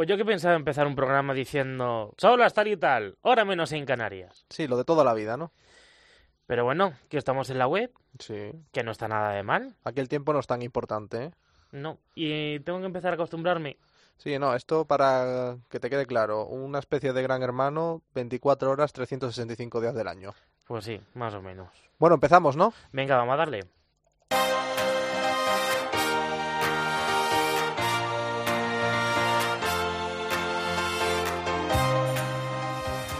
Pues yo que pensaba empezar un programa diciendo, solo hasta y tal, hora menos en Canarias. Sí, lo de toda la vida, ¿no? Pero bueno, que estamos en la web, Sí. que no está nada de mal. Aquí el tiempo no es tan importante, ¿eh? No. Y tengo que empezar a acostumbrarme. Sí, no, esto para que te quede claro, una especie de gran hermano, 24 horas, 365 días del año. Pues sí, más o menos. Bueno, empezamos, ¿no? Venga, vamos a darle.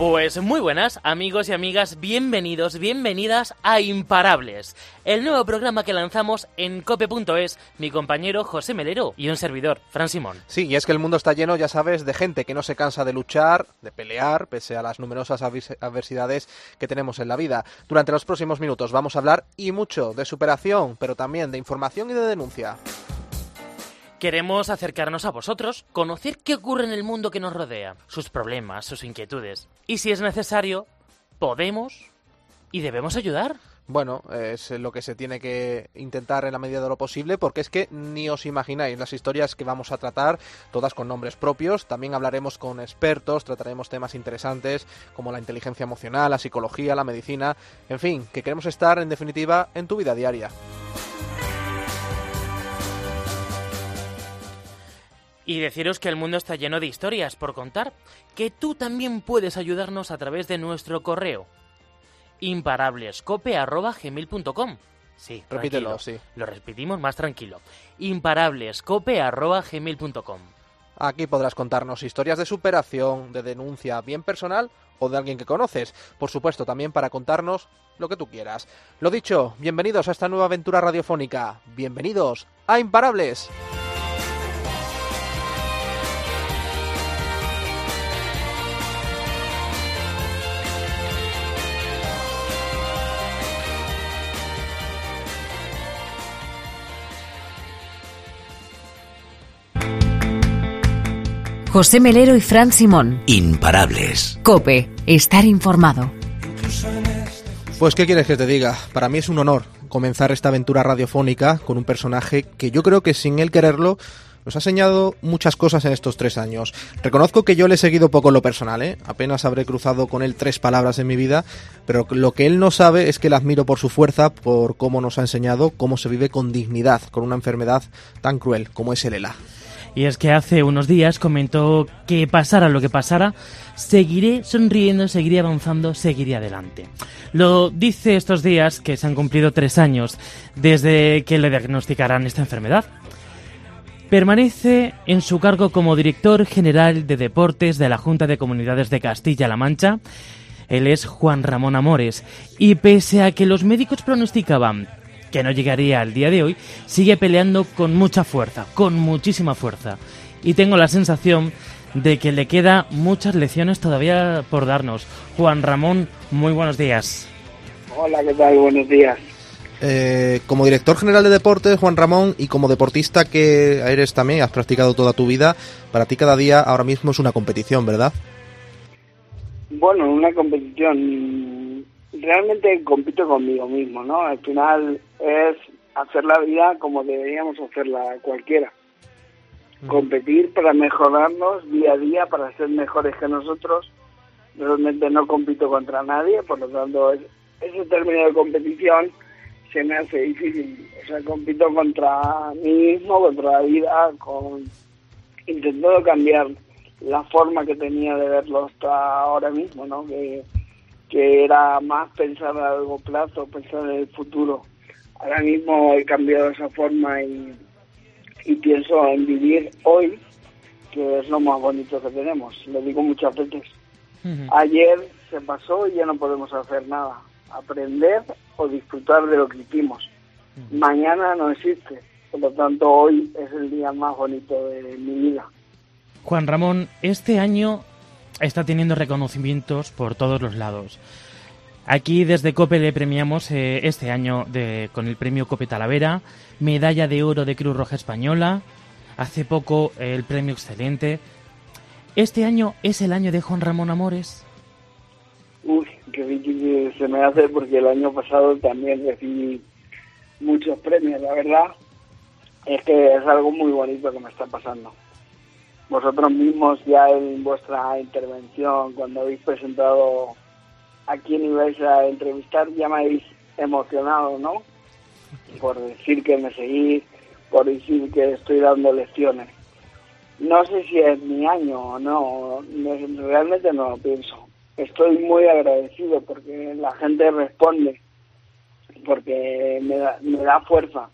Pues muy buenas, amigos y amigas, bienvenidos, bienvenidas a Imparables, el nuevo programa que lanzamos en cope.es, mi compañero José Melero y un servidor, Fran Simón. Sí, y es que el mundo está lleno, ya sabes, de gente que no se cansa de luchar, de pelear, pese a las numerosas adversidades que tenemos en la vida. Durante los próximos minutos vamos a hablar y mucho de superación, pero también de información y de denuncia. Queremos acercarnos a vosotros, conocer qué ocurre en el mundo que nos rodea, sus problemas, sus inquietudes. Y si es necesario, podemos y debemos ayudar. Bueno, es lo que se tiene que intentar en la medida de lo posible, porque es que ni os imagináis las historias que vamos a tratar, todas con nombres propios. También hablaremos con expertos, trataremos temas interesantes como la inteligencia emocional, la psicología, la medicina, en fin, que queremos estar en definitiva en tu vida diaria. Y deciros que el mundo está lleno de historias por contar, que tú también puedes ayudarnos a través de nuestro correo imparablescope.gmail.com Sí, Repítelo, tranquilo. sí. Lo repetimos más tranquilo. imparablescope.gmail.com Aquí podrás contarnos historias de superación, de denuncia, bien personal o de alguien que conoces. Por supuesto, también para contarnos lo que tú quieras. Lo dicho, bienvenidos a esta nueva aventura radiofónica. Bienvenidos a Imparables. José Melero y Fran Simón. Imparables. Cope, estar informado. Pues, ¿qué quieres que te diga? Para mí es un honor comenzar esta aventura radiofónica con un personaje que yo creo que sin él quererlo nos ha enseñado muchas cosas en estos tres años. Reconozco que yo le he seguido poco en lo personal, ¿eh? apenas habré cruzado con él tres palabras en mi vida, pero lo que él no sabe es que le admiro por su fuerza, por cómo nos ha enseñado cómo se vive con dignidad, con una enfermedad tan cruel como es el ELA. Y es que hace unos días comentó que pasara lo que pasara, seguiré sonriendo, seguiré avanzando, seguiré adelante. Lo dice estos días que se han cumplido tres años desde que le diagnosticaran esta enfermedad. Permanece en su cargo como director general de deportes de la Junta de Comunidades de Castilla-La Mancha. Él es Juan Ramón Amores y pese a que los médicos pronosticaban que no llegaría al día de hoy, sigue peleando con mucha fuerza, con muchísima fuerza. Y tengo la sensación de que le queda muchas lecciones todavía por darnos. Juan Ramón, muy buenos días. Hola, ¿qué tal? Buenos días. Eh, como director general de deportes, Juan Ramón, y como deportista que eres también, has practicado toda tu vida, para ti cada día ahora mismo es una competición, ¿verdad? Bueno, una competición, realmente compito conmigo mismo, ¿no? Al final es hacer la vida como deberíamos hacerla cualquiera. Competir para mejorarnos día a día, para ser mejores que nosotros. Realmente no compito contra nadie, por lo tanto, es- ese término de competición se me hace difícil. O sea, compito contra mí mismo, contra la vida, con intentando cambiar la forma que tenía de verlo hasta ahora mismo, ¿no? Que, que era más pensar a largo plazo, pensar en el futuro. Ahora mismo he cambiado esa forma y, y pienso en vivir hoy, que es lo más bonito que tenemos. Lo digo muchas veces. Ayer se pasó y ya no podemos hacer nada. Aprender o disfrutar de lo que hicimos. Mañana no existe. Por lo tanto, hoy es el día más bonito de mi vida. Juan Ramón, este año está teniendo reconocimientos por todos los lados. Aquí desde COPE le premiamos eh, este año de- con el premio COPE Talavera, medalla de oro de Cruz Roja Española, hace poco eh, el premio Excelente. ¿Este año es el año de Juan Ramón Amores? Uy, qué difícil se me hace porque el año pasado también recibí muchos premios, la verdad es que es algo muy bonito que me está pasando. Vosotros mismos ya en vuestra intervención, cuando habéis presentado a quién ibais a entrevistar, ya me habéis emocionado, ¿no? Por decir que me seguís, por decir que estoy dando lecciones. No sé si es mi año o no, realmente no lo pienso. Estoy muy agradecido porque la gente responde, porque me da, me da fuerza.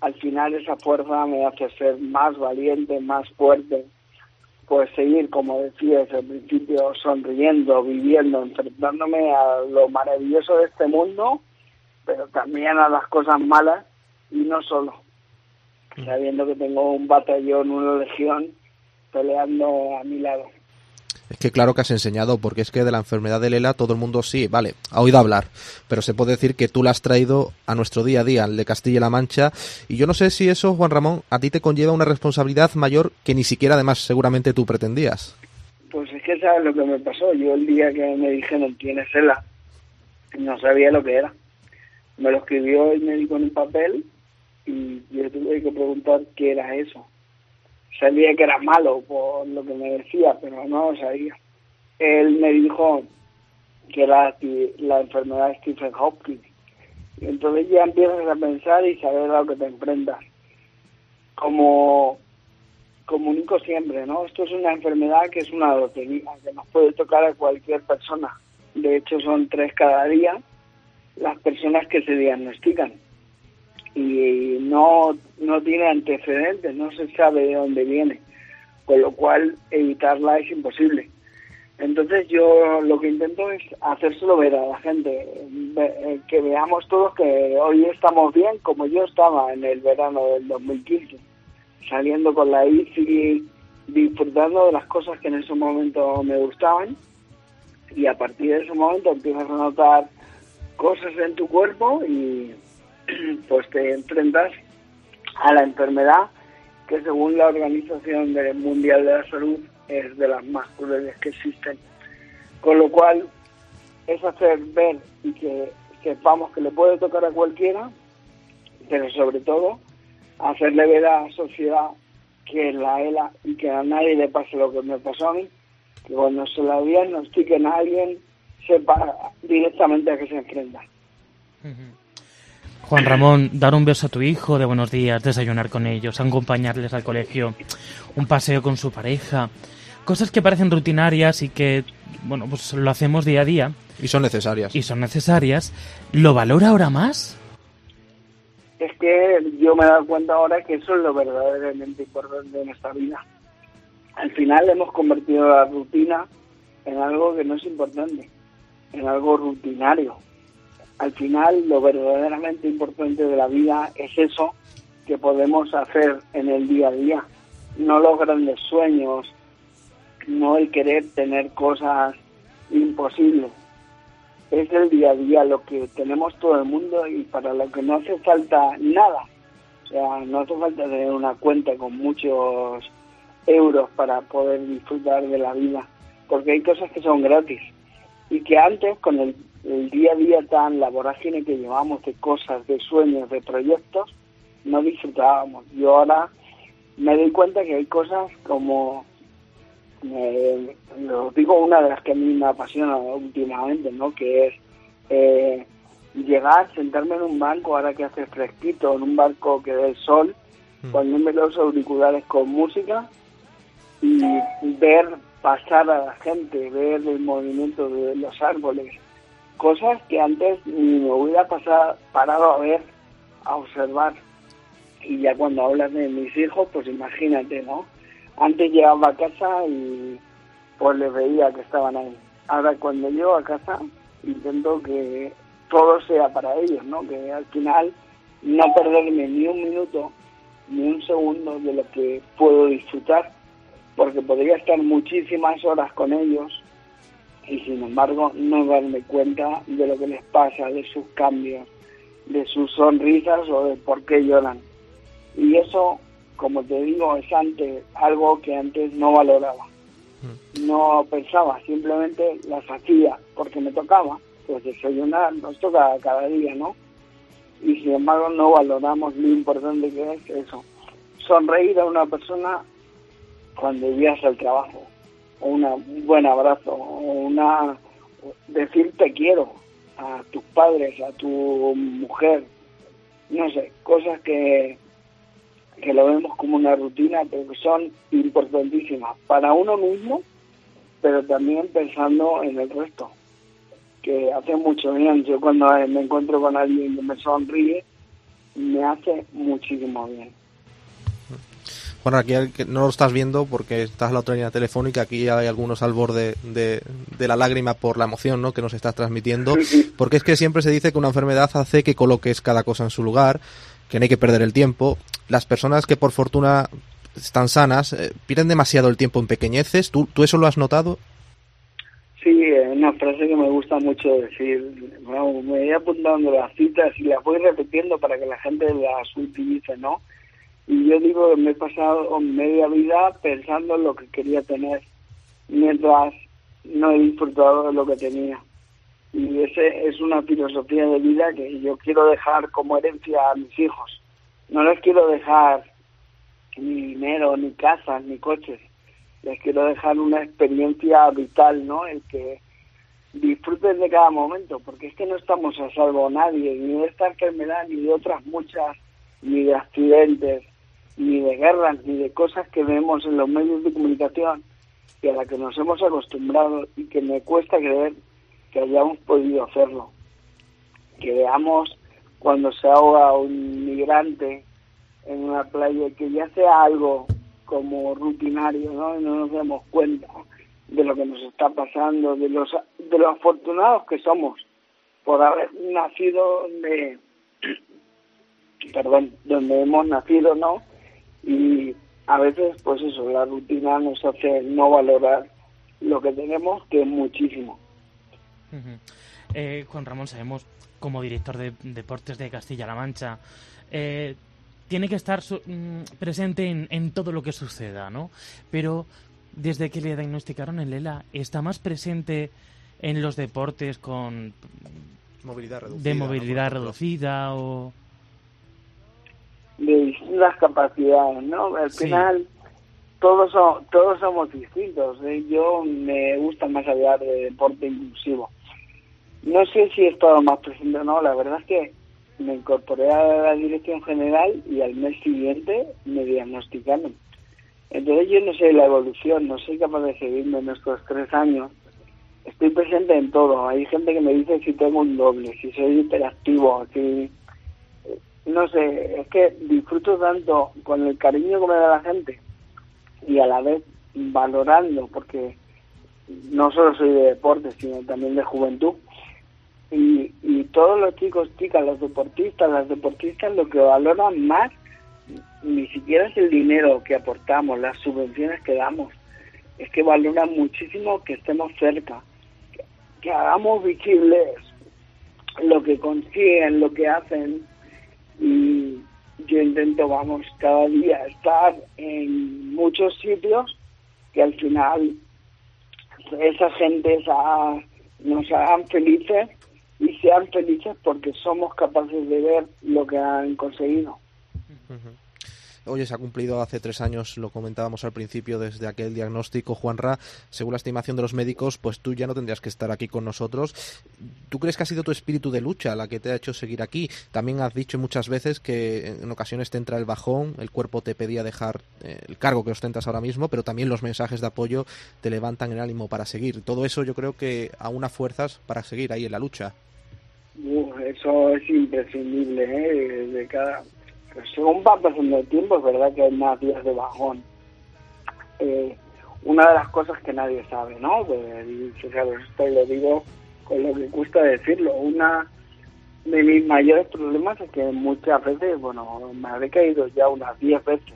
Al final esa fuerza me hace ser más valiente, más fuerte, pues seguir, como decías al principio, sonriendo, viviendo, enfrentándome a lo maravilloso de este mundo, pero también a las cosas malas y no solo. Sabiendo que tengo un batallón, una legión peleando a mi lado. Es que claro que has enseñado, porque es que de la enfermedad de Lela todo el mundo sí, vale, ha oído hablar, pero se puede decir que tú la has traído a nuestro día a día, al de Castilla-La Mancha, y yo no sé si eso, Juan Ramón, a ti te conlleva una responsabilidad mayor que ni siquiera además seguramente tú pretendías. Pues es que sabes lo que me pasó, yo el día que me dijeron tienes Lela, no sabía lo que era. Me lo escribió el médico en un papel y yo tuve que preguntar qué era eso sabía que era malo por lo que me decía, pero no sabía. Él me dijo que era la enfermedad de Stephen Hopkins. Y entonces ya empiezas a pensar y saber a lo que te enfrentas. Como comunico siempre, ¿no? Esto es una enfermedad que es una lotería, que nos puede tocar a cualquier persona. De hecho, son tres cada día las personas que se diagnostican y no, no tiene antecedentes, no se sabe de dónde viene, con lo cual evitarla es imposible. Entonces yo lo que intento es hacérselo ver a la gente, eh, que veamos todos que hoy estamos bien como yo estaba en el verano del 2015, saliendo con la ICI, disfrutando de las cosas que en ese momento me gustaban y a partir de ese momento empiezas a notar cosas en tu cuerpo y pues te enfrentas a la enfermedad que según la Organización Mundial de la Salud es de las más crueles que existen. Con lo cual es hacer ver y que sepamos que le puede tocar a cualquiera, pero sobre todo hacerle ver a la sociedad que la ELA y que a nadie le pase lo que me pasó a mí, que cuando se la diagnostiquen a alguien sepa directamente a qué se enfrenta. Juan Ramón, dar un beso a tu hijo de buenos días, desayunar con ellos, acompañarles al colegio, un paseo con su pareja, cosas que parecen rutinarias y que, bueno, pues lo hacemos día a día. Y son necesarias. Y son necesarias. ¿Lo valora ahora más? Es que yo me he dado cuenta ahora que eso es lo verdaderamente importante de nuestra vida. Al final hemos convertido la rutina en algo que no es importante, en algo rutinario al final lo verdaderamente importante de la vida es eso que podemos hacer en el día a día, no los grandes sueños, no el querer tener cosas imposibles. Es el día a día lo que tenemos todo el mundo y para lo que no hace falta nada. O sea, no hace falta tener una cuenta con muchos euros para poder disfrutar de la vida, porque hay cosas que son gratis y que antes con el el día a día tan, la vorágine que llevamos de cosas, de sueños, de proyectos, no disfrutábamos. Yo ahora me doy cuenta que hay cosas como, eh, lo digo una de las que a mí me apasiona últimamente, ¿no? Que es eh, llegar, sentarme en un banco, ahora que hace fresquito, en un barco que dé el sol, mm. ponerme los auriculares con música y ver pasar a la gente, ver el movimiento de los árboles, cosas que antes ni me hubiera pasado, parado a ver, a observar. Y ya cuando hablas de mis hijos, pues imagínate, ¿no? Antes llegaba a casa y pues les veía que estaban ahí. Ahora cuando llego a casa intento que todo sea para ellos, ¿no? Que al final no perderme ni un minuto, ni un segundo de lo que puedo disfrutar, porque podría estar muchísimas horas con ellos y sin embargo no darme cuenta de lo que les pasa, de sus cambios, de sus sonrisas o de por qué lloran. Y eso, como te digo, es antes algo que antes no valoraba. Mm. No pensaba, simplemente las hacía porque me tocaba. Pues desayunar nos toca cada día, ¿no? y sin embargo no valoramos lo importante que es eso. Sonreír a una persona cuando llegas al trabajo, una, un buen abrazo, una decir te quiero a tus padres, a tu mujer, no sé, cosas que, que lo vemos como una rutina, pero que son importantísimas para uno mismo, pero también pensando en el resto que hace mucho bien. Yo cuando me encuentro con alguien que me sonríe, me hace muchísimo bien. Bueno, aquí no lo estás viendo porque estás en la otra línea telefónica. Aquí hay algunos al borde de, la lágrima por la emoción ¿no? que nos estás transmitiendo. Porque es que siempre se dice que una enfermedad hace que coloques cada cosa en su lugar, que no hay que perder el tiempo. Las personas que por fortuna están sanas eh, pierden demasiado el tiempo en pequeñeces. ¿Tú, ¿Tú eso lo has notado? Sí, es una frase que me gusta mucho decir. me voy apuntando las citas y las voy repitiendo para que la gente las utilice, ¿no? Y yo digo me he pasado media vida pensando en lo que quería tener, mientras no he disfrutado de lo que tenía. Y ese es una filosofía de vida que yo quiero dejar como herencia a mis hijos. No les quiero dejar ni dinero, ni casas, ni coches les quiero dejar una experiencia vital, ¿no? El que disfruten de cada momento, porque es que no estamos a salvo nadie, ni de esta enfermedad, ni de otras muchas, ni de accidentes, ni de guerras, ni de cosas que vemos en los medios de comunicación y a la que nos hemos acostumbrado y que me cuesta creer que hayamos podido hacerlo. Que veamos cuando se ahoga un migrante en una playa que ya sea algo como rutinario, ¿no? Y no nos damos cuenta de lo que nos está pasando, de los, de los afortunados que somos por haber nacido donde, perdón, donde hemos nacido, ¿no? Y a veces, pues eso, la rutina nos hace no valorar lo que tenemos, que es muchísimo. eh, Juan Ramón, sabemos como director de deportes de Castilla-La Mancha, eh, tiene que estar mm, presente en, todo lo que suceda, ¿no? Pero desde que le diagnosticaron el ELA, ¿está más presente en los deportes con movilidad reducida, de movilidad reducida o distintas capacidades, ¿no? Al final todos todos somos distintos. ¿eh? Yo me gusta más hablar de deporte inclusivo. No sé si he estado más presente o no. La verdad es que me incorporé a la dirección general y al mes siguiente me diagnosticaron. Entonces yo no sé la evolución, no soy capaz de seguirme en estos tres años. Estoy presente en todo. Hay gente que me dice si tengo un doble, si soy hiperactivo, si... No sé, es que disfruto tanto con el cariño que me da la gente y a la vez valorando, porque no solo soy de deporte, sino también de juventud. Y, y todos los chicos, chicas, los deportistas, las deportistas lo que valoran más ni siquiera es el dinero que aportamos, las subvenciones que damos, es que valoran muchísimo que estemos cerca, que, hagamos visibles lo que consiguen, lo que hacen y yo intento, vamos, cada día estar en muchos sitios que al final esa gente nos hagan felices y sean felices porque somos capaces de ver lo que han conseguido. Oye, se ha cumplido hace tres años, lo comentábamos al principio, desde aquel diagnóstico, Juanra. Según la estimación de los médicos, pues tú ya no tendrías que estar aquí con nosotros. ¿Tú crees que ha sido tu espíritu de lucha la que te ha hecho seguir aquí? También has dicho muchas veces que en ocasiones te entra el bajón, el cuerpo te pedía dejar eh, el cargo que ostentas ahora mismo, pero también los mensajes de apoyo te levantan el ánimo para seguir. Todo eso yo creo que aúna fuerzas para seguir ahí en la lucha eso es imprescindible, ¿eh? De cada... Según va pasando el tiempo, es verdad que hay más días de bajón. Eh, una de las cosas que nadie sabe, ¿no? Pues, esto lo digo con lo que cuesta decirlo. Una de mis mayores problemas es que muchas veces, bueno, me habré caído ya unas 10 veces.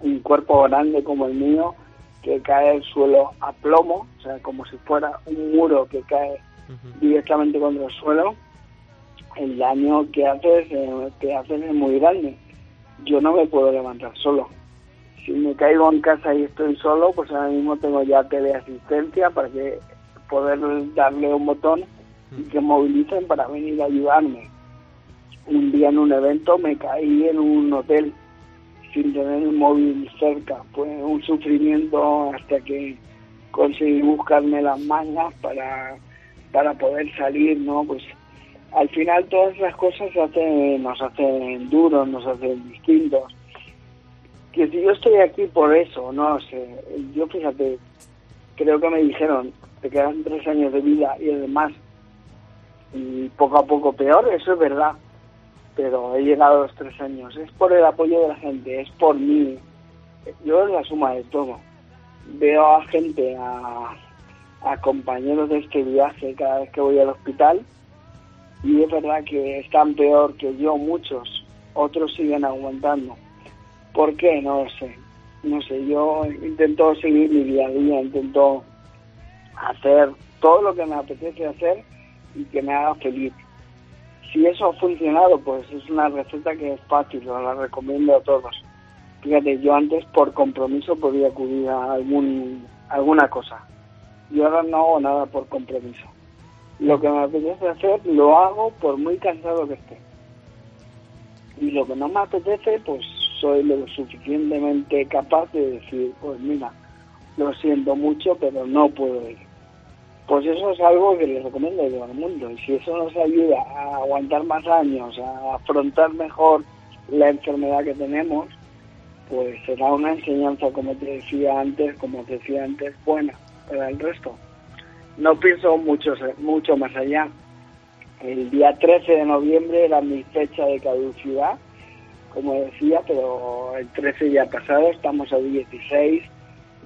Un cuerpo grande como el mío que cae al suelo a plomo, o sea, como si fuera un muro que cae directamente contra el suelo, el daño que haces, eh, que haces es muy grande. Yo no me puedo levantar solo. Si me caigo en casa y estoy solo, pues ahora mismo tengo ya teleasistencia para que poder darle un botón y que movilicen para venir a ayudarme. un día en un evento me caí en un hotel sin tener el móvil cerca. Fue un sufrimiento hasta que conseguí buscarme las mañas para, para poder salir, ¿no? Pues al final todas esas cosas hacen, nos hacen duros, nos hacen distintos. Que si yo estoy aquí por eso, no sé, yo fíjate, creo que me dijeron, te quedan tres años de vida y además, y poco a poco peor, eso es verdad, pero he llegado a los tres años, es por el apoyo de la gente, es por mí, yo es la suma de todo. Veo a gente, a, a compañeros de este viaje cada vez que voy al hospital, y es verdad que están peor que yo muchos, otros siguen aguantando. ¿Por qué? No lo sé. No sé, yo intento seguir mi día a día, intento hacer todo lo que me apetece hacer y que me haga feliz. Si eso ha funcionado, pues es una receta que es fácil, la recomiendo a todos. Fíjate, yo antes por compromiso podía acudir a algún, alguna cosa. Yo ahora no hago nada por compromiso lo que me apetece hacer lo hago por muy cansado que esté. Y lo que no me apetece, pues soy lo suficientemente capaz de decir, pues mira, lo siento mucho, pero no puedo ir. Pues eso es algo que les recomiendo a todo el mundo. Y si eso nos ayuda a aguantar más años, a afrontar mejor la enfermedad que tenemos, pues será una enseñanza, como te decía antes, como te decía antes, buena para el resto no pienso mucho, mucho más allá. El día 13 de noviembre era mi fecha de caducidad, como decía, pero el 13 ya pasado, estamos a 16,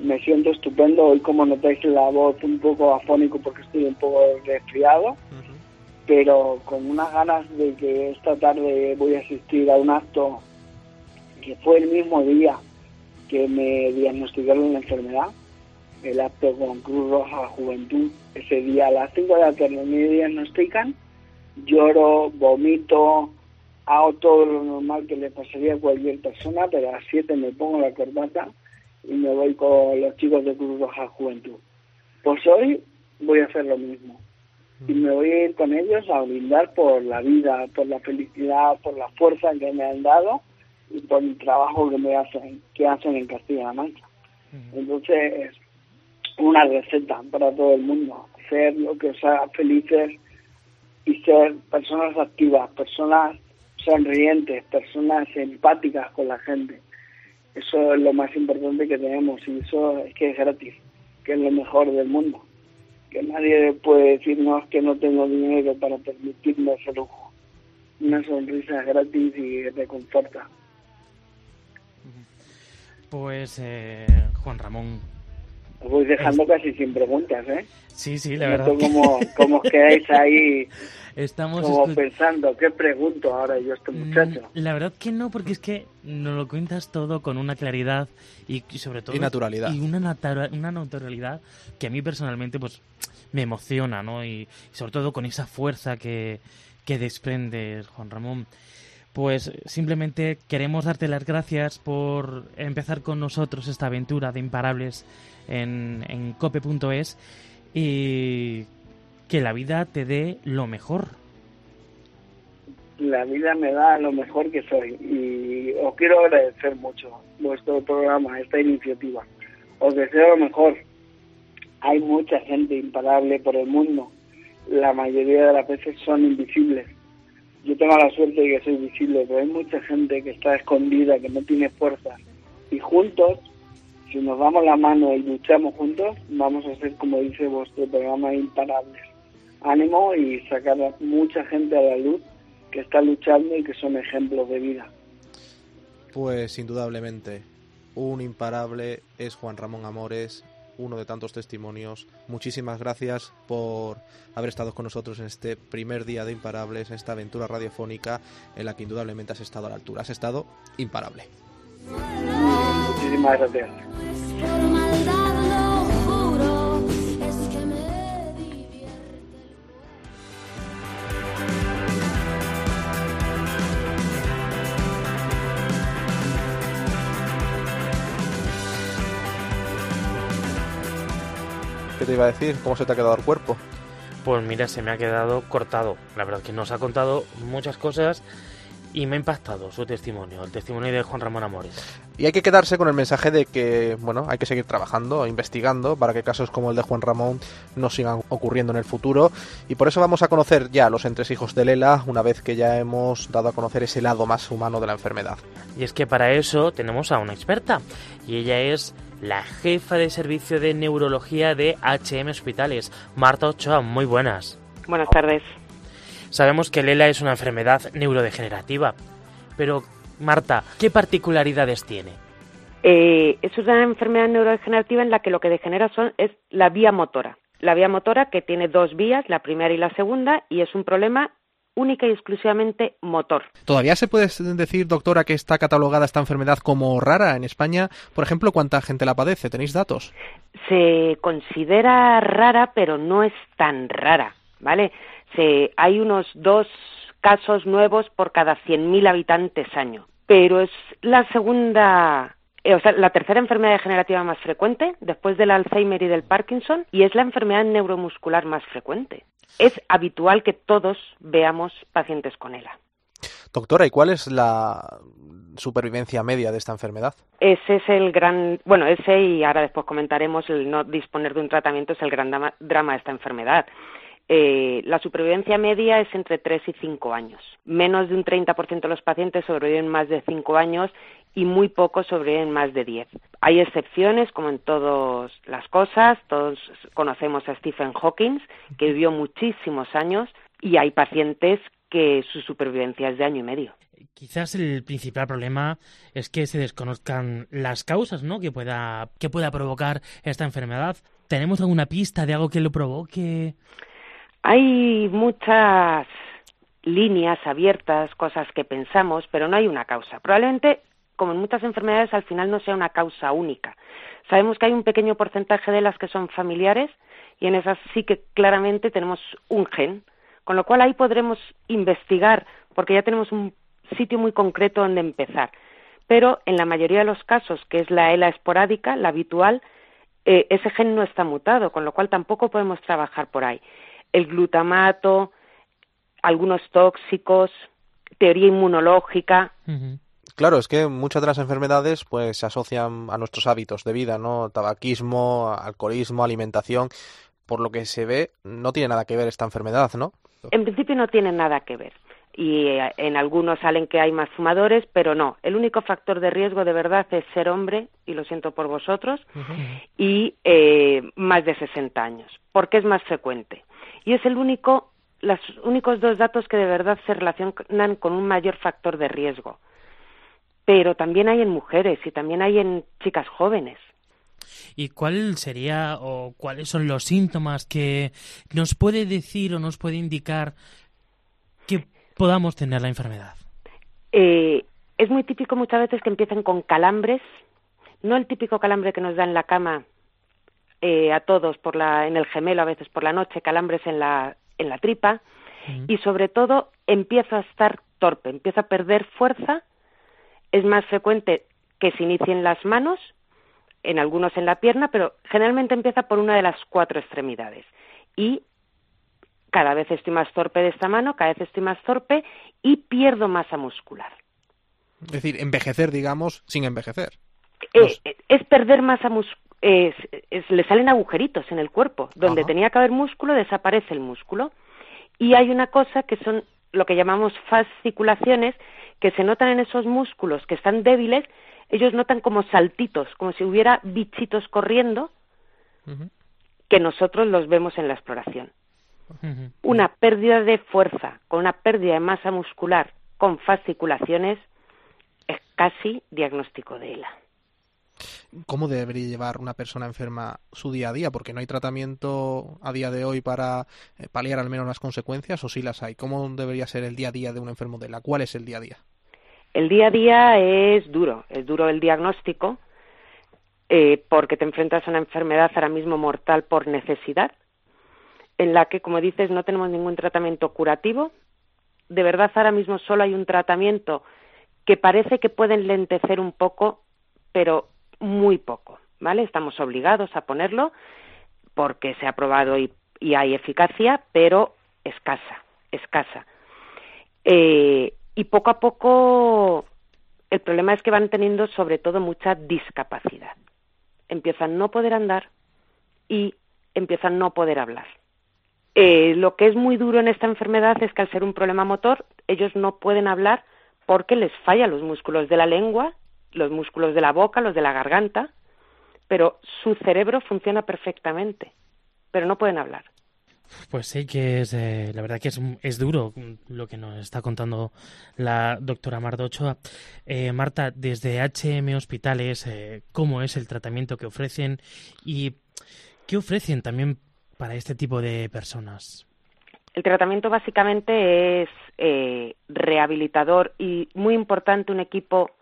me siento estupendo, hoy como notáis la voz un poco afónico porque estoy un poco resfriado, pero con unas ganas de que esta tarde voy a asistir a un acto que fue el mismo día que me diagnosticaron la enfermedad, el acto con Cruz Roja Juventud. Ese día a las 5 de la tarde me diagnostican, lloro, vomito, hago todo lo normal que le pasaría a cualquier persona, pero a las 7 me pongo la corbata y me voy con los chicos de Cruz Roja Juventud. Pues hoy voy a hacer lo mismo. Y me voy a ir con ellos a brindar por la vida, por la felicidad, por la fuerza que me han dado y por el trabajo que me hacen, que hacen en Castilla-La Mancha. Entonces, una receta para todo el mundo. Ser lo que os haga felices y ser personas activas, personas sonrientes, personas empáticas con la gente. Eso es lo más importante que tenemos y eso es que es gratis, que es lo mejor del mundo. Que nadie puede decirnos que no tengo dinero para permitirme ese lujo. Una sonrisa es gratis y reconforta. Pues eh, Juan Ramón, voy dejando casi sin preguntas, ¿eh? Sí, sí, la verdad. Como, como os quedáis ahí Estamos como pensando, ¿qué pregunto ahora yo a este mm, muchacho? La verdad que no, porque es que nos lo cuentas todo con una claridad y, sobre todo... Y naturalidad. Y una, una naturalidad que a mí personalmente pues me emociona, ¿no? Y, sobre todo con esa fuerza que, que desprendes, Juan Ramón. Pues simplemente queremos darte las gracias por empezar con nosotros esta aventura de imparables en, en cope.es y que la vida te dé lo mejor. La vida me da lo mejor que soy y os quiero agradecer mucho vuestro programa, esta iniciativa. Os deseo lo mejor. Hay mucha gente imparable por el mundo. La mayoría de las veces son invisibles. Yo tengo la suerte de que soy visible, pero hay mucha gente que está escondida, que no tiene fuerza. Y juntos si nos damos la mano y luchamos juntos, vamos a ser, como dice vuestro programa, imparables. Ánimo y sacar a mucha gente a la luz que está luchando y que son ejemplos de vida. Pues indudablemente, un imparable es Juan Ramón Amores, uno de tantos testimonios. Muchísimas gracias por haber estado con nosotros en este primer día de Imparables, en esta aventura radiofónica en la que indudablemente has estado a la altura. Has estado imparable. Muchísimas gracias. ¿Qué te iba a decir? ¿Cómo se te ha quedado el cuerpo? Pues mira, se me ha quedado cortado. La verdad que nos ha contado muchas cosas y me ha impactado su testimonio, el testimonio de Juan Ramón Amores. Y hay que quedarse con el mensaje de que, bueno, hay que seguir trabajando, investigando, para que casos como el de Juan Ramón no sigan ocurriendo en el futuro. Y por eso vamos a conocer ya los entresijos de Lela, una vez que ya hemos dado a conocer ese lado más humano de la enfermedad. Y es que para eso tenemos a una experta, y ella es la jefa de servicio de neurología de HM Hospitales, Marta Ochoa. Muy buenas. Buenas tardes. Sabemos que Lela es una enfermedad neurodegenerativa, pero Marta, ¿qué particularidades tiene? Eh, es una enfermedad neurodegenerativa en la que lo que degenera son, es la vía motora. La vía motora que tiene dos vías, la primera y la segunda, y es un problema única y exclusivamente motor. ¿Todavía se puede decir, doctora, que está catalogada esta enfermedad como rara en España? Por ejemplo, ¿cuánta gente la padece? ¿Tenéis datos? Se considera rara, pero no es tan rara, ¿vale? Hay unos dos casos nuevos por cada 100.000 habitantes año, pero es la segunda eh, o sea, la tercera enfermedad degenerativa más frecuente, después del Alzheimer y del Parkinson, y es la enfermedad neuromuscular más frecuente. Es habitual que todos veamos pacientes con ELA. Doctora, ¿y cuál es la supervivencia media de esta enfermedad? Ese es el gran, bueno, ese y ahora después comentaremos el no disponer de un tratamiento es el gran drama de esta enfermedad. Eh, la supervivencia media es entre 3 y 5 años. Menos de un 30% de los pacientes sobreviven más de 5 años y muy pocos sobreviven más de 10. Hay excepciones, como en todas las cosas. Todos conocemos a Stephen Hawking, que vivió muchísimos años, y hay pacientes que su supervivencia es de año y medio. Quizás el principal problema es que se desconozcan las causas ¿no? que, pueda, que pueda provocar esta enfermedad. ¿Tenemos alguna pista de algo que lo provoque? Hay muchas líneas abiertas, cosas que pensamos, pero no hay una causa. Probablemente, como en muchas enfermedades, al final no sea una causa única. Sabemos que hay un pequeño porcentaje de las que son familiares y en esas sí que claramente tenemos un gen, con lo cual ahí podremos investigar porque ya tenemos un sitio muy concreto donde empezar. Pero en la mayoría de los casos, que es la ELA esporádica, la habitual, eh, ese gen no está mutado, con lo cual tampoco podemos trabajar por ahí el glutamato, algunos tóxicos, teoría inmunológica. Claro, es que muchas de las enfermedades pues se asocian a nuestros hábitos de vida, ¿no? Tabaquismo, alcoholismo, alimentación. Por lo que se ve, no tiene nada que ver esta enfermedad, ¿no? En principio no tiene nada que ver. Y eh, en algunos salen que hay más fumadores, pero no. El único factor de riesgo de verdad es ser hombre, y lo siento por vosotros, y eh, más de 60 años, porque es más frecuente y es el único, los únicos dos datos que de verdad se relacionan con un mayor factor de riesgo. Pero también hay en mujeres y también hay en chicas jóvenes. ¿Y cuál sería o cuáles son los síntomas que nos puede decir o nos puede indicar que podamos tener la enfermedad? Eh, es muy típico muchas veces que empiecen con calambres, no el típico calambre que nos da en la cama eh, a todos por la, en el gemelo, a veces por la noche, calambres en la, en la tripa y sobre todo empieza a estar torpe, empieza a perder fuerza, es más frecuente que se inicien las manos, en algunos en la pierna, pero generalmente empieza por una de las cuatro extremidades. Y cada vez estoy más torpe de esta mano, cada vez estoy más torpe y pierdo masa muscular. Es decir, envejecer, digamos, sin envejecer. Eh, es perder masa muscular le salen agujeritos en el cuerpo. Donde tenía que haber músculo, desaparece el músculo. Y hay una cosa que son lo que llamamos fasciculaciones, que se notan en esos músculos que están débiles, ellos notan como saltitos, como si hubiera bichitos corriendo, que nosotros los vemos en la exploración. Una pérdida de fuerza con una pérdida de masa muscular con fasciculaciones es casi diagnóstico de ELA. ¿Cómo debería llevar una persona enferma su día a día? Porque no hay tratamiento a día de hoy para eh, paliar al menos las consecuencias, o sí las hay. ¿Cómo debería ser el día a día de un enfermo de la? ¿Cuál es el día a día? El día a día es duro, es duro el diagnóstico, eh, porque te enfrentas a una enfermedad ahora mismo mortal por necesidad, en la que, como dices, no tenemos ningún tratamiento curativo. De verdad, ahora mismo solo hay un tratamiento que parece que puede enlentecer un poco, pero muy poco, ¿vale? Estamos obligados a ponerlo porque se ha probado y, hay eficacia, pero escasa, escasa. Eh, y poco a poco el problema es que van teniendo sobre todo mucha discapacidad. Empiezan a no poder andar y empiezan a no poder hablar. Eh, lo que es muy duro en esta enfermedad es que al ser un problema motor, ellos no pueden hablar porque les fallan los músculos de la lengua, los músculos de la boca, los de la garganta, pero su cerebro funciona perfectamente, pero no pueden hablar. Pues sí que es, eh, la verdad que es, es, duro lo que nos está contando la doctora Marta Ochoa. Eh, Marta, desde HM Hospitales, eh, ¿cómo es el tratamiento que ofrecen y qué ofrecen también para este tipo de personas? El tratamiento básicamente es rehabilitador y muy importante un equipo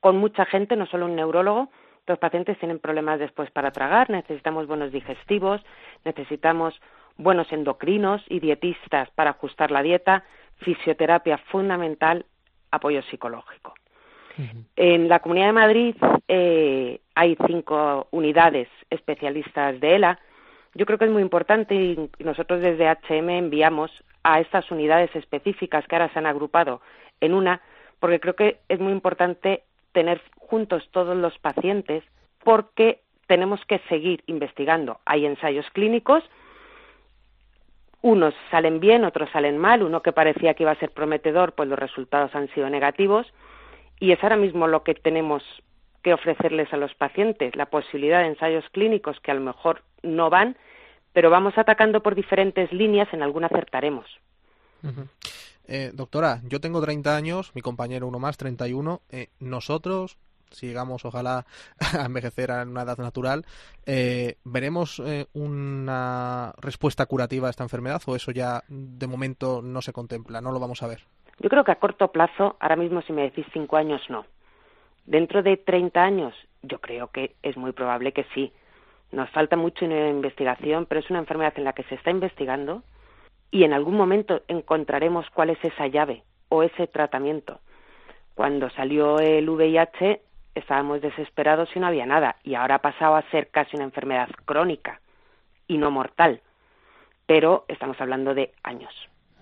con mucha gente, no solo un neurólogo. Los pacientes tienen problemas después para tragar, necesitamos buenos digestivos, necesitamos buenos endocrinos y dietistas para ajustar la dieta, fisioterapia fundamental, apoyo psicológico. En la Comunidad de Madrid eh, hay cinco unidades especialistas de ELA. Yo creo que es muy importante y nosotros desde HM enviamos a estas unidades específicas que ahora se han agrupado en una, porque creo que es muy importante tener juntos todos los pacientes porque tenemos que seguir investigando. Hay ensayos clínicos unos salen bien, otros salen mal, uno que parecía que iba a ser prometedor, pues los resultados han sido negativos y es ahora mismo lo que tenemos que ofrecerles a los pacientes, la posibilidad de ensayos clínicos que a lo mejor no van, pero vamos atacando por diferentes líneas, en alguna acertaremos. Eh, doctora, yo tengo 30 años, mi compañero uno más, 31. Eh, nosotros si llegamos ojalá a envejecer a una edad natural, eh, ¿veremos eh, una respuesta curativa a esta enfermedad o eso ya de momento no se contempla, no lo vamos a ver? Yo creo que a corto plazo, ahora mismo si me decís cinco años, no. Dentro de 30 años, yo creo que es muy probable que sí. Nos falta mucho en investigación, pero es una enfermedad en la que se está investigando y en algún momento encontraremos cuál es esa llave o ese tratamiento. Cuando salió el VIH, estábamos desesperados y no había nada, y ahora ha pasado a ser casi una enfermedad crónica y no mortal, pero estamos hablando de años.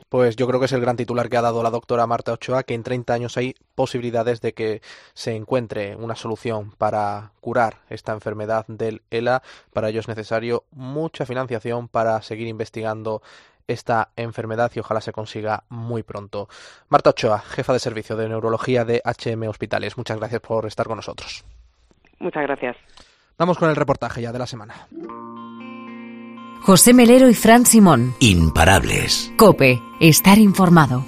Pues yo creo que es el gran titular que ha dado la doctora Marta Ochoa, que en 30 años hay posibilidades de que se encuentre una solución para curar esta enfermedad del ELA. Para ello es necesario mucha financiación para seguir investigando esta enfermedad y ojalá se consiga muy pronto. Marta Ochoa, jefa de servicio de neurología de HM Hospitales, muchas gracias por estar con nosotros. Muchas gracias. Vamos con el reportaje ya de la semana. José Melero y Fran Simón. Imparables. Cope, estar informado.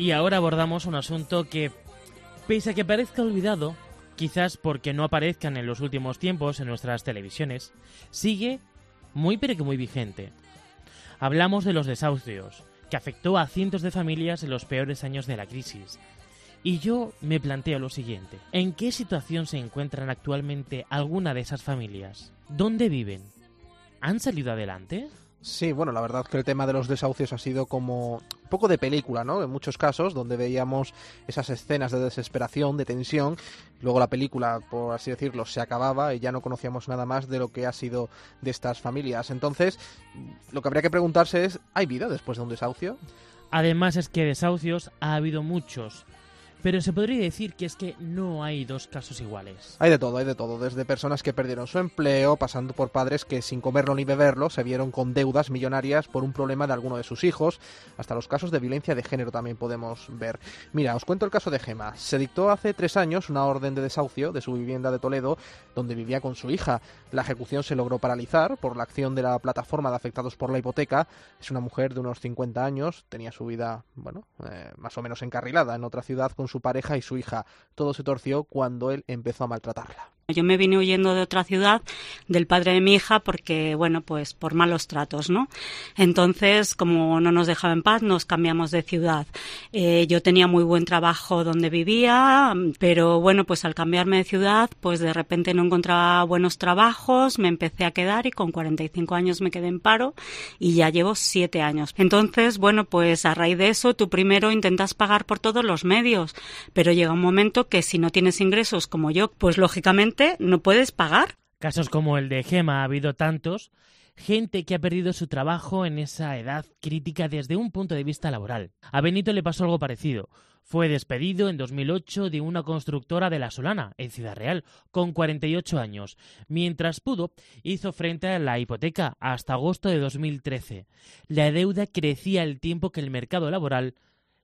Y ahora abordamos un asunto que, pese a que parezca olvidado, quizás porque no aparezcan en los últimos tiempos en nuestras televisiones, sigue muy pero que muy vigente. Hablamos de los desahucios, que afectó a cientos de familias en los peores años de la crisis. Y yo me planteo lo siguiente, ¿en qué situación se encuentran actualmente alguna de esas familias? ¿Dónde viven? ¿Han salido adelante? Sí, bueno, la verdad que el tema de los desahucios ha sido como un poco de película, ¿no? En muchos casos, donde veíamos esas escenas de desesperación, de tensión, luego la película, por así decirlo, se acababa y ya no conocíamos nada más de lo que ha sido de estas familias. Entonces, lo que habría que preguntarse es, ¿hay vida después de un desahucio? Además es que desahucios ha habido muchos, pero se podría decir que es que no hay dos casos iguales. Hay de todo, hay de todo, desde personas que perdieron su empleo, pasando por padres que sin comerlo ni beberlo se vieron con deudas millonarias por un problema de alguno de sus hijos, hasta los casos de violencia de género también podemos ver. Mira, os cuento el caso de Gema. Se dictó hace tres años una orden de desahucio de su vivienda de Toledo, donde vivía con su hija. La ejecución se logró paralizar por la acción de la plataforma de afectados por la hipoteca. Es una mujer de unos 50 años, tenía su vida, bueno, eh, más o menos encarrilada en otra ciudad con su pareja y su hija. Todo se torció cuando él empezó a maltratarla. Yo me vine huyendo de otra ciudad del padre de mi hija porque, bueno, pues por malos tratos, ¿no? Entonces, como no nos dejaba en paz, nos cambiamos de ciudad. Eh, yo tenía muy buen trabajo donde vivía, pero bueno, pues al cambiarme de ciudad, pues de repente no encontraba buenos trabajos, me empecé a quedar y con 45 años me quedé en paro y ya llevo siete años. Entonces, bueno, pues a raíz de eso, tú primero intentas pagar por todos los medios, pero llega un momento que si no tienes ingresos como yo, pues lógicamente no puedes pagar. Casos como el de Gema ha habido tantos. gente que ha perdido su trabajo en esa edad crítica desde un punto de vista laboral. A Benito le pasó algo parecido. Fue despedido en 2008 de una constructora de La Solana, en Ciudad Real, con 48 años. Mientras pudo, hizo frente a la hipoteca hasta agosto de 2013. La deuda crecía el tiempo que el mercado laboral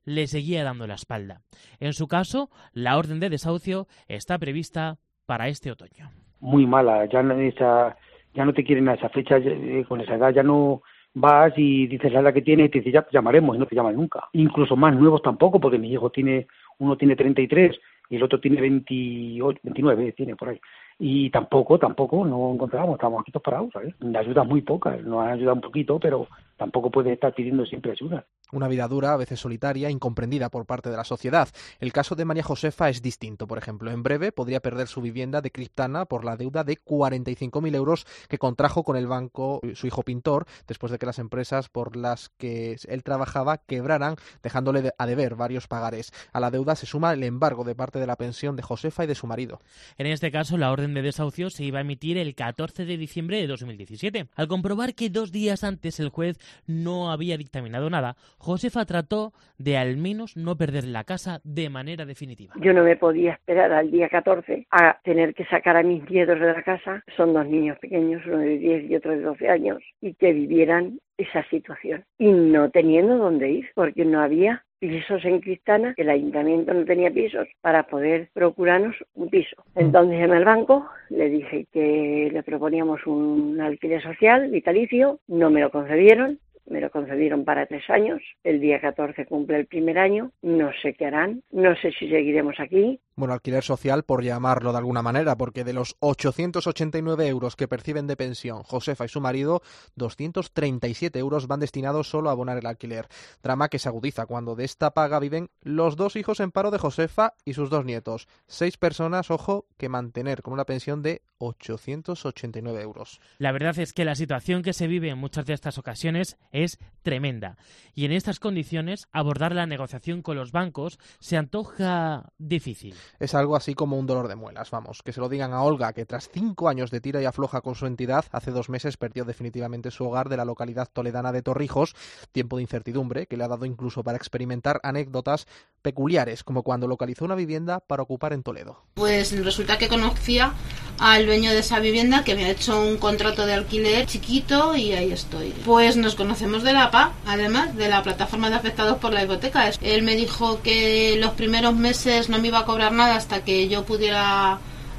le seguía dando la espalda. En su caso, la orden de desahucio está prevista para este otoño. Muy mala, ya no, ya no te quieren a esa fecha, eh, con esa edad ya no vas y dices la edad que tiene y te dice ya te llamaremos y no te llaman nunca. Incluso más nuevos tampoco, porque mi hijo tiene, uno tiene 33 y el otro tiene 28, 29, tiene por ahí y tampoco, tampoco no encontramos, estamos aquí todos parados, ¿sabes? La ayuda muy poca, nos han ayudado un poquito, pero tampoco puede estar pidiendo siempre ayuda. Una vida dura, a veces solitaria, incomprendida por parte de la sociedad. El caso de María Josefa es distinto, por ejemplo. En breve podría perder su vivienda de Criptana por la deuda de 45.000 euros que contrajo con el banco su hijo pintor, después de que las empresas por las que él trabajaba quebraran, dejándole a deber varios pagares. A la deuda se suma el embargo de parte de la pensión de Josefa y de su marido. En este caso, la orden de desahucio se iba a emitir el 14 de diciembre de 2017. Al comprobar que dos días antes el juez no había dictaminado nada, Josefa trató de al menos no perder la casa de manera definitiva. Yo no me podía esperar al día 14 a tener que sacar a mis nietos de la casa. Son dos niños pequeños, uno de 10 y otro de 12 años, y que vivieran esa situación. Y no teniendo dónde ir, porque no había pisos en Cristana, el ayuntamiento no tenía pisos para poder procurarnos un piso. Mm. Entonces en el banco le dije que le proponíamos un alquiler social vitalicio, no me lo concedieron, me lo concedieron para tres años, el día 14 cumple el primer año, no sé qué harán, no sé si seguiremos aquí. Bueno, alquiler social por llamarlo de alguna manera, porque de los 889 euros que perciben de pensión Josefa y su marido, 237 euros van destinados solo a abonar el alquiler. Drama que se agudiza cuando de esta paga viven los dos hijos en paro de Josefa y sus dos nietos. Seis personas, ojo, que mantener con una pensión de 889 euros. La verdad es que la situación que se vive en muchas de estas ocasiones es tremenda. Y en estas condiciones, abordar la negociación con los bancos se antoja difícil. Es algo así como un dolor de muelas, vamos. Que se lo digan a Olga, que tras cinco años de tira y afloja con su entidad, hace dos meses perdió definitivamente su hogar de la localidad toledana de Torrijos, tiempo de incertidumbre que le ha dado incluso para experimentar anécdotas peculiares, como cuando localizó una vivienda para ocupar en Toledo. Pues resulta que conocía al dueño de esa vivienda que me ha hecho un contrato de alquiler chiquito y ahí estoy. Pues nos conocemos de la PA, además, de la plataforma de afectados por la hipoteca. Él me dijo que los primeros meses no me iba a cobrar nada hasta que yo pudiera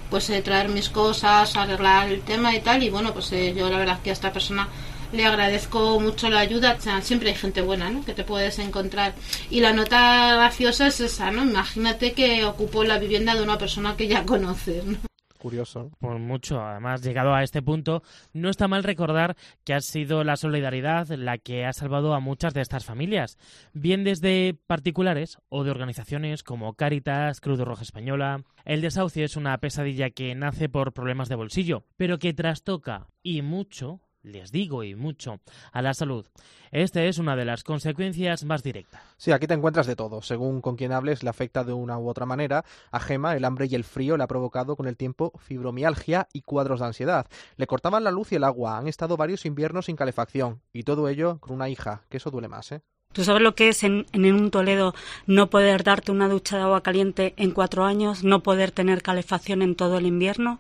pues eh, traer mis cosas, arreglar el tema y tal. Y bueno, pues eh, yo la verdad es que a esta persona le agradezco mucho la ayuda. siempre hay gente buena, ¿no? Que te puedes encontrar. Y la nota graciosa es esa, ¿no? Imagínate que ocupó la vivienda de una persona que ya conoces, ¿no? Curioso. Por mucho. Además, llegado a este punto, no está mal recordar que ha sido la solidaridad la que ha salvado a muchas de estas familias, bien desde particulares o de organizaciones como Caritas, Cruz Roja Española. El desahucio es una pesadilla que nace por problemas de bolsillo, pero que trastoca y mucho les digo y mucho, a la salud. Esta es una de las consecuencias más directas. Sí, aquí te encuentras de todo. Según con quien hables, le afecta de una u otra manera. A Gema, el hambre y el frío le ha provocado con el tiempo fibromialgia y cuadros de ansiedad. Le cortaban la luz y el agua. Han estado varios inviernos sin calefacción. Y todo ello con una hija, que eso duele más, ¿eh? ¿Tú sabes lo que es en, en, un Toledo no poder darte una ducha de agua caliente en cuatro años, no poder tener calefacción en todo el invierno?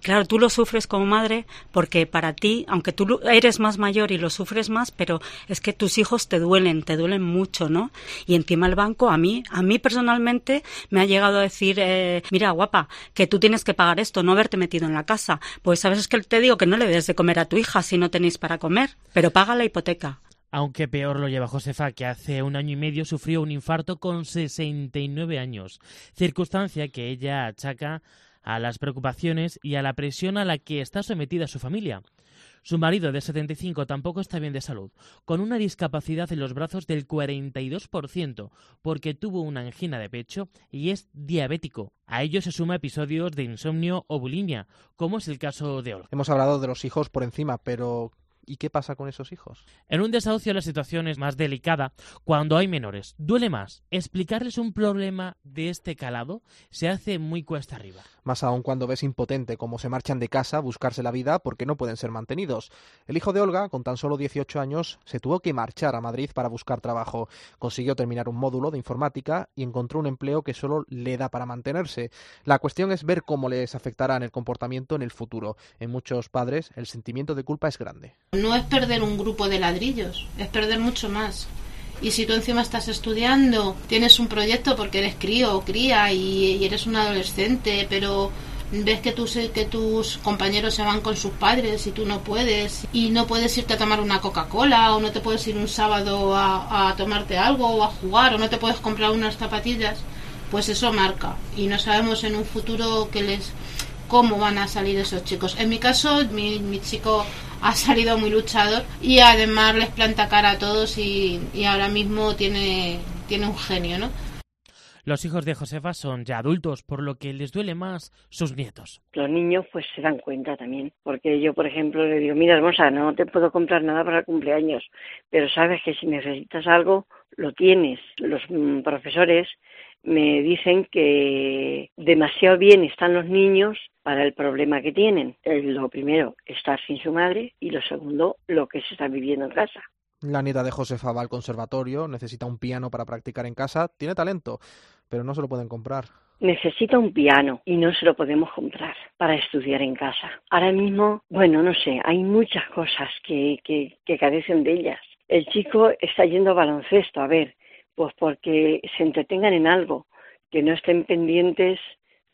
Claro, tú lo sufres como madre porque para ti, aunque tú eres más mayor y lo sufres más, pero es que tus hijos te duelen, te duelen mucho, ¿no? Y encima el banco, a mí, a mí personalmente me ha llegado a decir, eh, mira, guapa, que tú tienes que pagar esto, no haberte metido en la casa. Pues sabes es que te digo que no le des de comer a tu hija si no tenéis para comer, pero paga la hipoteca. Aunque peor lo lleva Josefa, que hace un año y medio sufrió un infarto con 69 años, circunstancia que ella achaca a las preocupaciones y a la presión a la que está sometida su familia. Su marido de 75 tampoco está bien de salud, con una discapacidad en los brazos del 42%, porque tuvo una angina de pecho y es diabético. A ello se suma episodios de insomnio o bulimia, como es el caso de Olga. Hemos hablado de los hijos por encima, pero ¿Y qué pasa con esos hijos? En un desahucio la situación es más delicada cuando hay menores. Duele más. Explicarles un problema de este calado se hace muy cuesta arriba. Más aún cuando ves impotente cómo se marchan de casa a buscarse la vida porque no pueden ser mantenidos. El hijo de Olga, con tan solo 18 años, se tuvo que marchar a Madrid para buscar trabajo. Consiguió terminar un módulo de informática y encontró un empleo que solo le da para mantenerse. La cuestión es ver cómo les afectará en el comportamiento en el futuro. En muchos padres el sentimiento de culpa es grande. No es perder un grupo de ladrillos, es perder mucho más. Y si tú encima estás estudiando, tienes un proyecto porque eres crío o cría y, eres un adolescente, pero ves que tus, que tus compañeros se van con sus padres y tú no puedes, y no puedes irte a tomar una Coca-Cola, o no te puedes ir un sábado a, a tomarte algo, o a jugar, o no te puedes comprar unas zapatillas, pues eso marca. Y no sabemos en un futuro qué les cómo van a salir esos chicos. En mi caso, mi, mi chico ha salido muy luchador y además les planta cara a todos y, y ahora mismo tiene, tiene un genio, ¿no? Los hijos de Josefa son ya adultos, por lo que les duele más sus nietos. Los niños pues se dan cuenta también, porque yo por ejemplo le digo, mira hermosa, no te puedo comprar nada para el cumpleaños, pero sabes que si necesitas algo, lo tienes. Los mm, profesores me dicen que demasiado bien están los niños para el problema que tienen. Lo primero, estar sin su madre y lo segundo, lo que se está viviendo en casa. La nieta de Josefa va al conservatorio, necesita un piano para practicar en casa, tiene talento, pero no se lo pueden comprar. Necesita un piano y no se lo podemos comprar para estudiar en casa. Ahora mismo, bueno, no sé, hay muchas cosas que, que, que carecen de ellas. El chico está yendo a baloncesto, a ver, pues porque se entretengan en algo, que no estén pendientes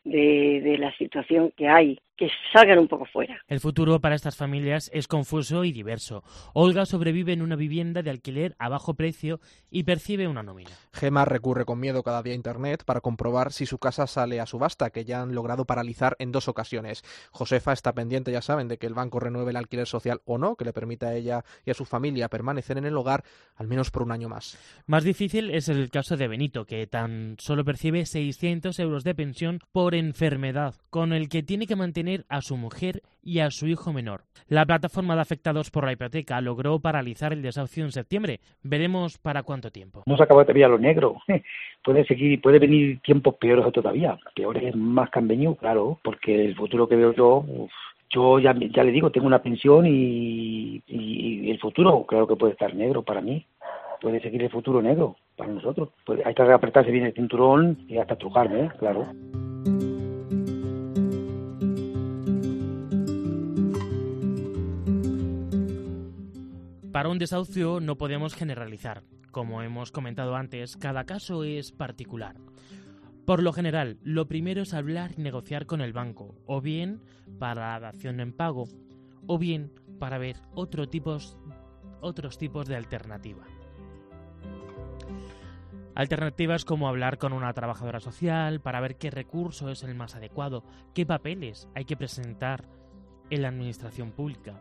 de, de la situación que hay que salgan un poco fuera. El futuro para estas familias es confuso y diverso. Olga sobrevive en una vivienda de alquiler a bajo precio y percibe una nómina. Gema recurre con miedo cada día a Internet para comprobar si su casa sale a subasta, que ya han logrado paralizar en dos ocasiones. Josefa está pendiente, ya saben, de que el banco renueve el alquiler social o no, que le permita a ella y a su familia permanecer en el hogar al menos por un año más. Más difícil es el caso de Benito, que tan solo percibe 600 euros de pensión por enfermedad, con el que tiene que mantener a su mujer y a su hijo menor. La plataforma de afectados por la hipoteca logró paralizar el desahucio en septiembre. Veremos para cuánto tiempo. No se acaba todavía lo negro. puede seguir, puede venir tiempos peores todavía. Peores más que claro, porque el futuro que veo yo, yo ya, ya le digo, tengo una pensión y, y, el futuro creo que puede estar negro para mí. Puede seguir el futuro negro para nosotros. hay que apretarse bien el cinturón y hasta trucarme, ¿eh? claro. Un desahucio no podemos generalizar. Como hemos comentado antes, cada caso es particular. Por lo general, lo primero es hablar y negociar con el banco, o bien para la dación en pago, o bien para ver tipos, otros tipos de alternativa. Alternativas como hablar con una trabajadora social para ver qué recurso es el más adecuado, qué papeles hay que presentar en la administración pública.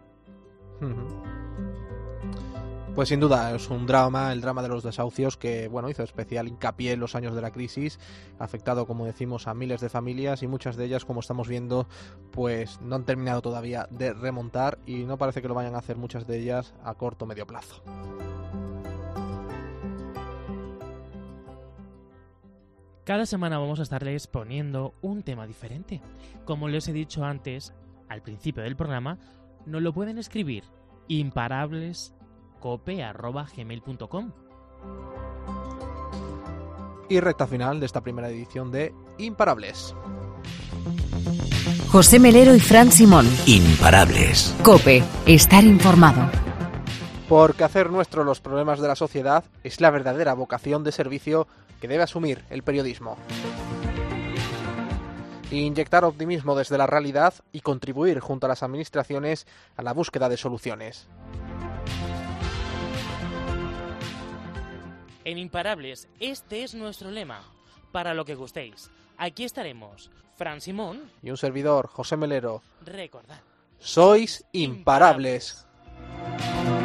Pues sin duda es un drama, el drama de los desahucios que bueno hizo especial hincapié en los años de la crisis, afectado como decimos a miles de familias y muchas de ellas como estamos viendo pues no han terminado todavía de remontar y no parece que lo vayan a hacer muchas de ellas a corto o medio plazo. Cada semana vamos a estarles poniendo un tema diferente. Como les he dicho antes, al principio del programa, nos lo pueden escribir imparables cope.gmail.com. Y recta final de esta primera edición de Imparables. José Melero y Fran Simón. Imparables. Cope, estar informado. Porque hacer nuestro los problemas de la sociedad es la verdadera vocación de servicio que debe asumir el periodismo. Inyectar optimismo desde la realidad y contribuir junto a las administraciones a la búsqueda de soluciones. En Imparables, este es nuestro lema. Para lo que gustéis. Aquí estaremos, Fran Simón y un servidor, José Melero. Recordad. Sois imparables. imparables.